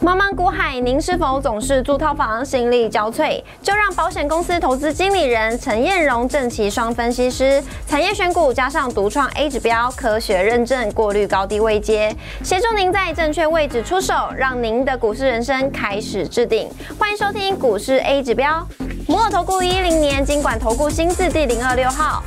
茫茫股海，您是否总是租套房心力交瘁？就让保险公司投资经理人陈彦荣、郑奇双分析师，产业选股加上独创 A 指标，科学认证，过滤高低位阶，协助您在正确位置出手，让您的股市人生开始制定。欢迎收听股市 A 指标，摩尔投顾一零年经管投顾新字第零二六号。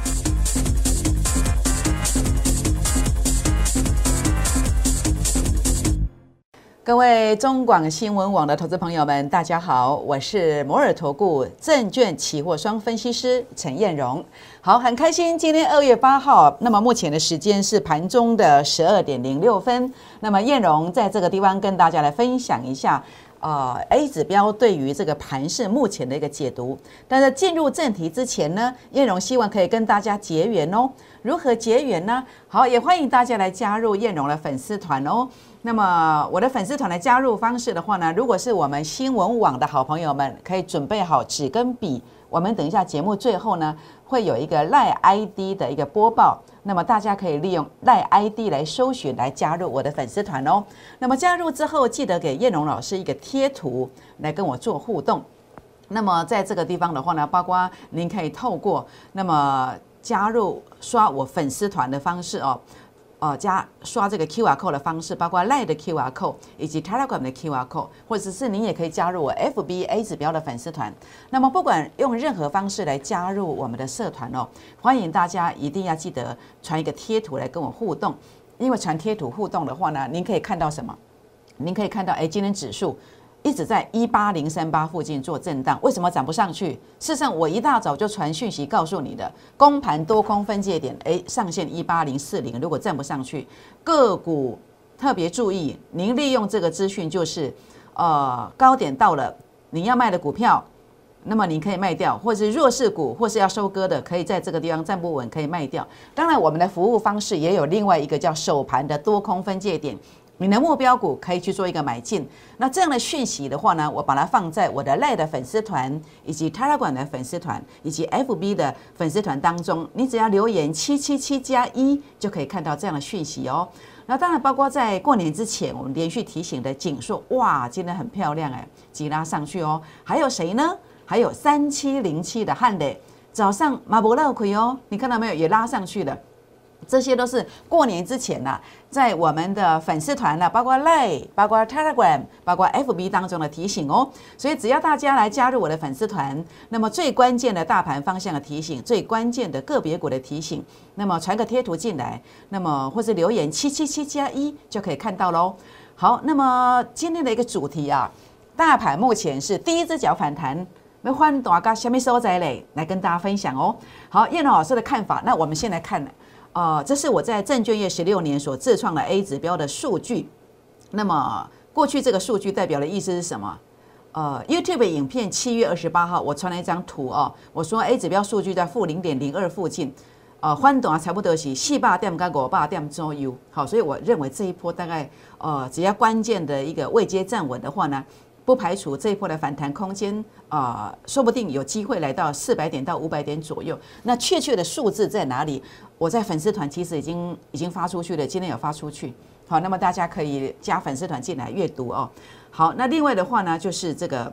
各位中广新闻网的投资朋友们，大家好，我是摩尔投顾证券期货双分析师陈燕荣。好，很开心，今天二月八号，那么目前的时间是盘中的十二点零六分。那么燕荣在这个地方跟大家来分享一下，啊，A 指标对于这个盘市目前的一个解读。但在进入正题之前呢，燕荣希望可以跟大家结缘哦。如何结缘呢？好，也欢迎大家来加入燕荣的粉丝团哦。那么我的粉丝团的加入方式的话呢，如果是我们新闻网的好朋友们，可以准备好纸跟笔。我们等一下节目最后呢，会有一个赖 ID 的一个播报，那么大家可以利用赖 ID 来搜寻来加入我的粉丝团哦。那么加入之后，记得给燕荣老师一个贴图来跟我做互动。那么在这个地方的话呢，包括您可以透过那么加入刷我粉丝团的方式哦。哦，加刷这个 Q R code 的方式，包括 Line 的 Q R code 以及 Telegram 的 Q R code，或者是您也可以加入我 F B A 指标的粉丝团。那么不管用任何方式来加入我们的社团哦，欢迎大家一定要记得传一个贴图来跟我互动，因为传贴图互动的话呢，您可以看到什么？您可以看到，哎，今天指数。一直在一八零三八附近做震荡，为什么涨不上去？事实上，我一大早就传讯息告诉你的，公盘多空分界点，哎，上限一八零四零，如果站不上去，个股特别注意，您利用这个资讯，就是呃高点到了，你要卖的股票，那么你可以卖掉，或是弱势股，或是要收割的，可以在这个地方站不稳，可以卖掉。当然，我们的服务方式也有另外一个叫首盘的多空分界点。你的目标股可以去做一个买进，那这样的讯息的话呢，我把它放在我的赖的粉丝团，以及 Telegram 的粉丝团，以及 FB 的粉丝团当中，你只要留言七七七加一，就可以看到这样的讯息哦。那当然包括在过年之前，我们连续提醒的锦硕，哇，今天很漂亮哎，急拉上去哦。还有谁呢？还有三七零七的汉磊，早上马博乐亏哦，你看到没有？也拉上去了。这些都是过年之前呢，在我们的粉丝团呢，包括 Line、包括 Telegram、包括 FB 当中的提醒哦。所以只要大家来加入我的粉丝团，那么最关键的大盘方向的提醒，最关键的个别股的提醒，那么传个贴图进来，那么或者留言七七七加一就可以看到喽。好，那么今天的一个主题啊，大盘目前是第一只脚反弹，没换大家下面收在嘞，来跟大家分享哦。好，叶龙老师的看法，那我们先来看。呃，这是我在证券业十六年所自创的 A 指标的数据。那么过去这个数据代表的意思是什么？呃，YouTube 影片七月二十八号，我传了一张图哦，我说 A 指标数据在负零点零二附近，呃，翻短才不得起，四八点跟五八点左右。好，所以我认为这一波大概呃，只要关键的一个位阶站稳的话呢。不排除这一波的反弹空间啊，说不定有机会来到四百点到五百点左右。那确切的数字在哪里？我在粉丝团其实已经已经发出去了，今天有发出去。好，那么大家可以加粉丝团进来阅读哦。好，那另外的话呢，就是这个。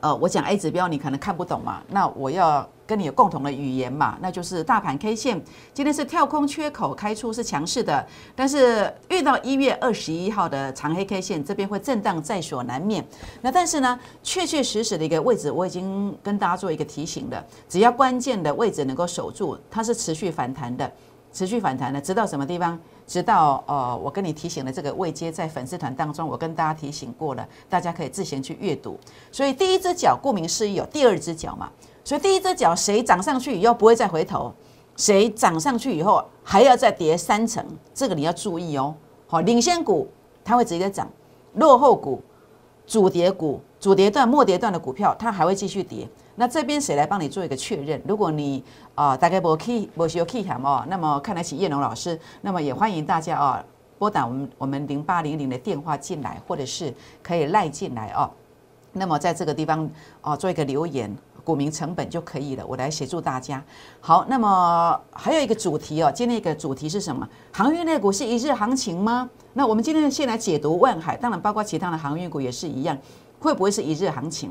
呃，我讲 A 指标，你可能看不懂嘛？那我要跟你有共同的语言嘛？那就是大盘 K 线今天是跳空缺口开出是强势的，但是遇到一月二十一号的长黑 K 线这边会震荡在所难免。那但是呢，确确实实的一个位置，我已经跟大家做一个提醒了，只要关键的位置能够守住，它是持续反弹的，持续反弹的，直到什么地方？直到呃，我跟你提醒的这个位阶在粉丝团当中，我跟大家提醒过了，大家可以自行去阅读。所以第一只脚，顾名思义有第二只脚嘛。所以第一只脚谁涨上去以后不会再回头，谁涨上去以后还要再跌三层，这个你要注意哦。好，领先股它会直接涨，落后股、主跌股、主跌段、末跌段的股票它还会继续跌。那这边谁来帮你做一个确认？如果你啊大概不 key 不需要 key 什么，那么看得起叶龙老师，那么也欢迎大家啊拨打我们我们零八零零的电话进来，或者是可以赖进来哦。那么在这个地方啊做一个留言，股民成本就可以了。我来协助大家。好，那么还有一个主题哦，今天一个主题是什么？航运类股是一日行情吗？那我们今天先来解读万海，当然包括其他的航运股也是一样，会不会是一日行情？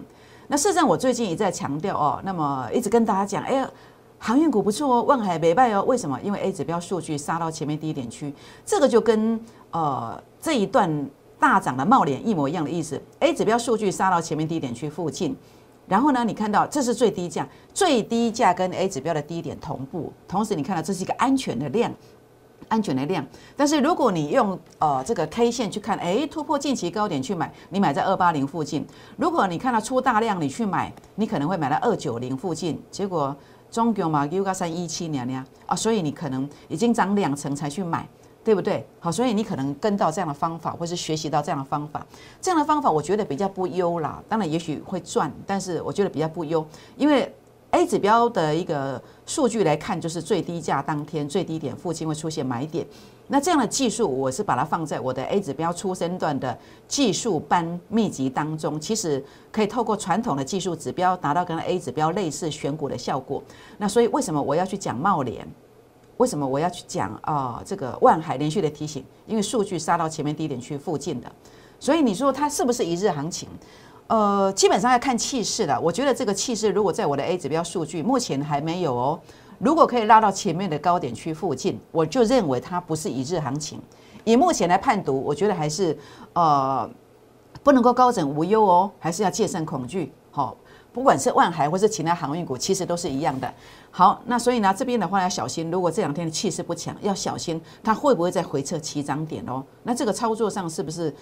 那事实上我最近也在强调哦，那么一直跟大家讲，哎呀，航运股不错哦，万海没败哦，为什么？因为 A 指标数据杀到前面低点区，这个就跟呃这一段。大涨的茂联一模一样的意思，A 指标数据杀到前面低点区附近，然后呢，你看到这是最低价，最低价跟 A 指标的低点同步，同时你看到这是一个安全的量，安全的量。但是如果你用呃这个 K 线去看，哎，突破近期高点去买，你买在二八零附近；如果你看到出大量，你去买，你可能会买到二九零附近。结果中国嘛，又到三一七年呀啊，所以你可能已经涨两成才去买。对不对？好，所以你可能跟到这样的方法，或是学习到这样的方法，这样的方法我觉得比较不优啦。当然，也许会赚，但是我觉得比较不优，因为 A 指标的一个数据来看，就是最低价当天最低点附近会出现买点。那这样的技术，我是把它放在我的 A 指标出生段的技术班秘籍当中，其实可以透过传统的技术指标，达到跟 A 指标类似选股的效果。那所以为什么我要去讲茂联？为什么我要去讲啊？这个万海连续的提醒，因为数据杀到前面低点区附近的，所以你说它是不是一日行情？呃，基本上要看气势的。我觉得这个气势如果在我的 A 指标数据目前还没有哦，如果可以拉到前面的高点区附近，我就认为它不是一日行情。以目前来判读，我觉得还是呃不能够高枕无忧哦，还是要戒慎恐惧。好。不管是万海或是其他航运股，其实都是一样的。好，那所以呢，这边的话要小心，如果这两天的气势不强，要小心它会不会再回撤起涨点哦？那这个操作上是不是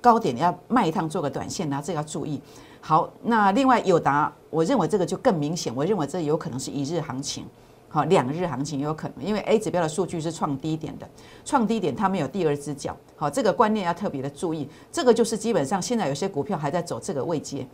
高点要卖一趟做个短线呢？这个要注意。好，那另外友达，我认为这个就更明显，我认为这有可能是一日行情，好，两日行情有可能，因为 A 指标的数据是创低点的，创低点它没有第二只脚，好，这个观念要特别的注意。这个就是基本上现在有些股票还在走这个位阶。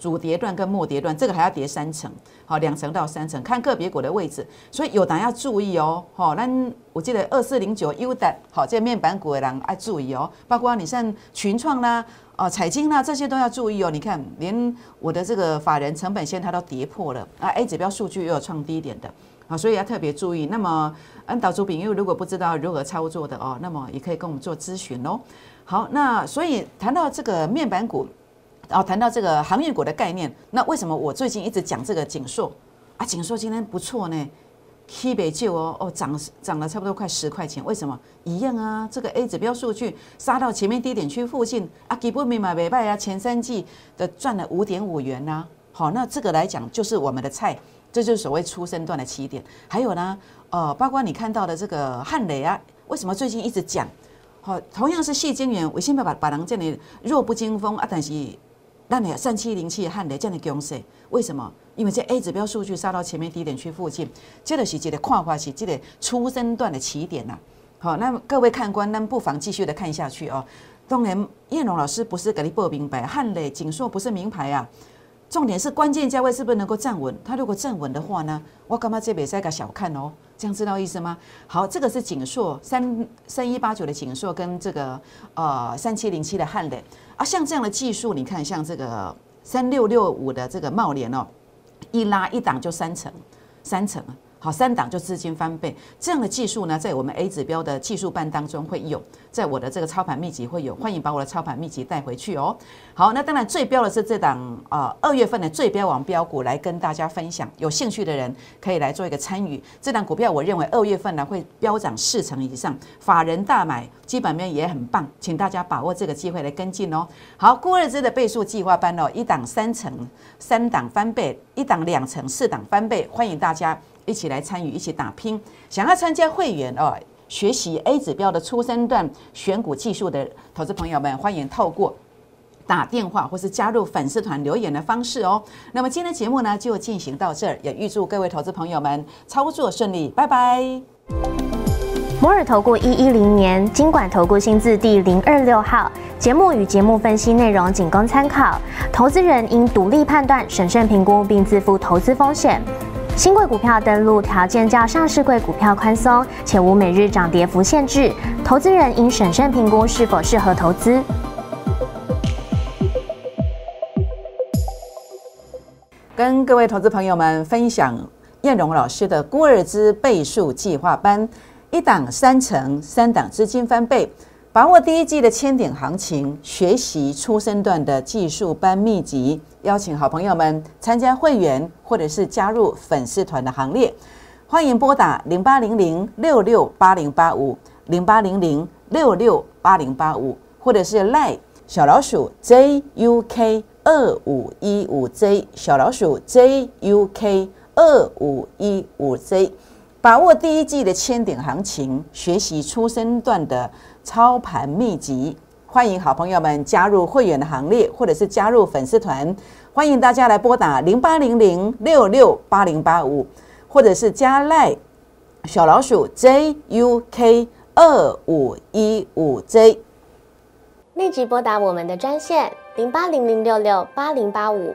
主跌段跟末跌段，这个还要跌三层，好，两层到三层，看个别股的位置，所以有胆要注意哦，好，那我记得二四零九优的，好，这面板股的人要注意哦，包括你像群创啦，哦，彩金啦，这些都要注意哦。你看，连我的这个法人成本线它都跌破了，啊，A 指标数据又有创低点的，啊，所以要特别注意。那么，按导主因为如果不知道如何操作的哦，那么也可以跟我们做咨询哦。好，那所以谈到这个面板股。然后谈到这个航运股的概念，那为什么我最近一直讲这个锦硕啊？锦硕今天不错呢，K 北旧哦哦涨涨了差不多快十块钱，为什么？一样啊，这个 A 指标数据杀到前面低点区附近啊，基本面买没卖啊，前三季的赚了五点五元呐。好，那这个来讲就是我们的菜，这就是所谓出生段的起点。还有呢，呃，包括你看到的这个汉雷啊，为什么最近一直讲？好，同样是细晶圆，我先把把把人这里弱不禁风啊，但是。那你三七零七汉雷这样的公司，为什么？因为这 A 指标数据杀到前面低点区附近，这个是这个跨化是这个初生段的起点呐。好，那各位看官，那不妨继续的看下去哦。当然，叶龙老师不是给你报明白，汉雷、锦硕不是名牌啊。重点是关键价位是不是能够站稳？它如果站稳的话呢，我干嘛这边再个小看哦？这样知道意思吗？好，这个是锦硕三三一八九的锦硕跟这个呃三七零七的汉雷。啊，像这样的技术，你看，像这个三六六五的这个茂联哦，一拉一档就三层，三层。好，三档就资金翻倍，这样的技术呢，在我们 A 指标的技术班当中会有，在我的这个操盘秘籍会有，欢迎把我的操盘秘籍带回去哦。好，那当然最标的是这档啊，二月份的最标王标股来跟大家分享，有兴趣的人可以来做一个参与。这档股票我认为二月份呢会飙涨四成以上，法人大买，基本面也很棒，请大家把握这个机会来跟进哦。好，郭日之的倍数计划班哦，一档三成，三档翻倍，一档两成，四档翻倍，欢迎大家。一起来参与，一起打拼。想要参加会员哦，学习 A 指标的初生段选股技术的投资朋友们，欢迎透过打电话或是加入粉丝团留言的方式哦。那么今天节目呢就进行到这儿，也预祝各位投资朋友们操作顺利，拜拜。摩尔投顾一一零年经管投顾新字第零二六号，节目与节目分析内容仅供参考，投资人应独立判断、审慎评估并自负投资风险。新贵股票登录条件较上市贵股票宽松，且无每日涨跌幅限制，投资人应审慎评估是否适合投资。跟各位投资朋友们分享燕荣老师的孤儿资倍数计划班，一档三成，三档资金翻倍，把握第一季的千点行情，学习初升段的技术班秘籍，邀请好朋友们参加会员或者是加入粉丝团的行列，欢迎拨打零八零零六六八零八五零八零零六六八零八五，或者是赖小老鼠 JUK。二五一五 J 小老鼠 JUK 二五一五 J，把握第一季的千点行情，学习初生段的操盘秘籍。欢迎好朋友们加入会员的行列，或者是加入粉丝团。欢迎大家来拨打零八零零六六八零八五，或者是加赖小老鼠 JUK 二五一五 J，立即拨打我们的专线。零八零零六六八零八五，